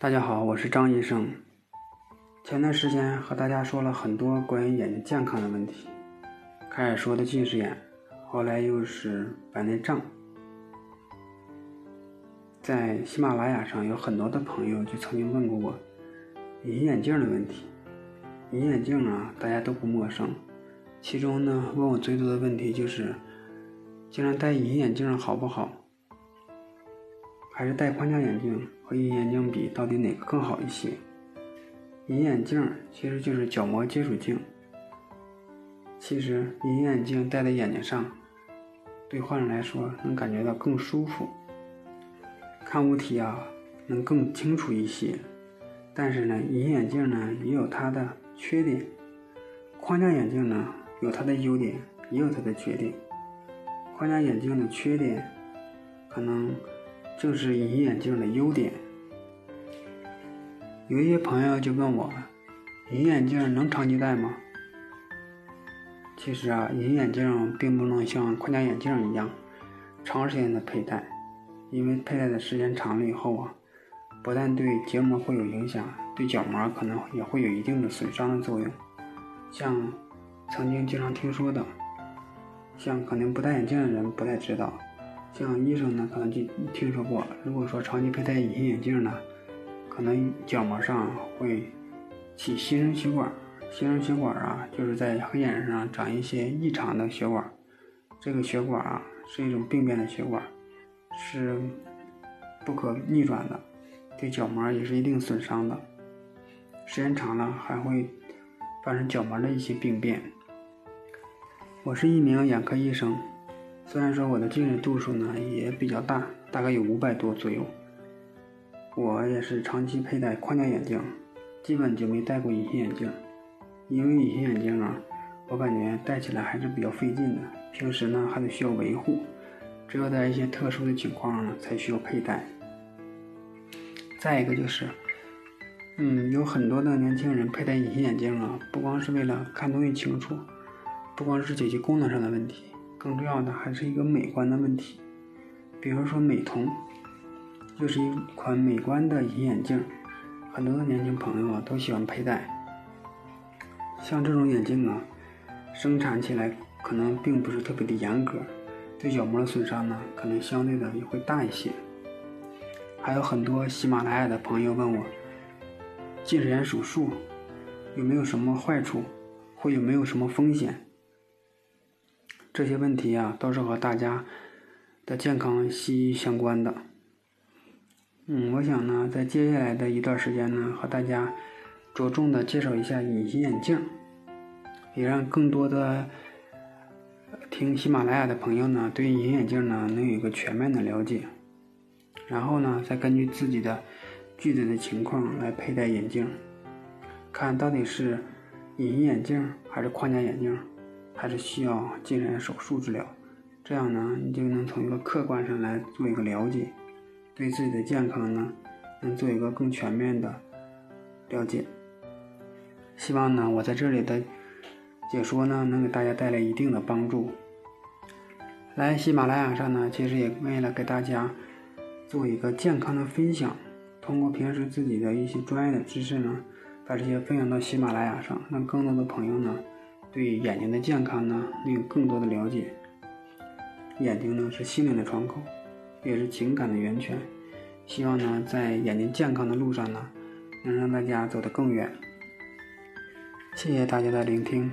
大家好，我是张医生。前段时间和大家说了很多关于眼睛健康的问题，开始说的近视眼，后来又是白内障。在喜马拉雅上有很多的朋友就曾经问过我隐形眼镜的问题。隐形眼镜啊，大家都不陌生。其中呢，问我最多的问题就是，经常戴隐形眼镜好不好？还是戴框架眼镜和隐形眼镜比，到底哪个更好一些？隐形眼镜其实就是角膜接触镜。其实隐形眼镜戴在眼睛上，对患者来说能感觉到更舒服，看物体啊能更清楚一些。但是呢，隐形眼镜呢也有它的缺点，框架眼镜呢有它的优点，也有它的缺点。框架眼镜的缺点可能。正是隐形眼镜的优点。有一些朋友就问我，隐形眼镜能长期戴吗？其实啊，隐形眼镜并不能像框架眼镜一样长时间的佩戴，因为佩戴的时间长了以后啊，不但对结膜会有影响，对角膜可能也会有一定的损伤的作用。像曾经经常听说的，像可能不戴眼镜的人不太知道。像医生呢，可能就听说过，如果说长期佩戴隐形眼镜呢，可能角膜上会起新生血管。新生血管啊，就是在黑眼上长一些异常的血管。这个血管啊，是一种病变的血管，是不可逆转的，对角膜也是一定损伤的。时间长了，还会发生角膜的一些病变。我是一名眼科医生。虽然说我的近视度数呢也比较大，大概有五百多左右，我也是长期佩戴框架眼镜，基本就没戴过隐形眼镜。因为隐形眼镜啊，我感觉戴起来还是比较费劲的，平时呢还得需要维护，只有在一些特殊的情况呢才需要佩戴。再一个就是，嗯，有很多的年轻人佩戴隐形眼镜啊，不光是为了看东西清楚，不光是解决功能上的问题。更重要的还是一个美观的问题，比如说美瞳，就是一款美观的隐形眼镜，很多的年轻朋友啊都喜欢佩戴。像这种眼镜啊，生产起来可能并不是特别的严格，对角膜的损伤呢可能相对的也会大一些。还有很多喜马拉雅的朋友问我，近视眼手术有没有什么坏处，或有没有什么风险？这些问题啊，都是和大家的健康息息相关的。嗯，我想呢，在接下来的一段时间呢，和大家着重的介绍一下隐形眼镜，也让更多的听喜马拉雅的朋友呢，对隐形眼镜呢能有一个全面的了解。然后呢，再根据自己的具体的情况来佩戴眼镜，看到底是隐形眼镜还是框架眼镜。还是需要近视眼手术治疗，这样呢，你就能从一个客观上来做一个了解，对自己的健康呢，能做一个更全面的了解。希望呢，我在这里的解说呢，能给大家带来一定的帮助。来喜马拉雅上呢，其实也为了给大家做一个健康的分享，通过平时自己的一些专业的知识呢，把这些分享到喜马拉雅上，让更多的朋友呢。对眼睛的健康呢，能有更多的了解。眼睛呢是心灵的窗口，也是情感的源泉。希望呢，在眼睛健康的路上呢，能让大家走得更远。谢谢大家的聆听。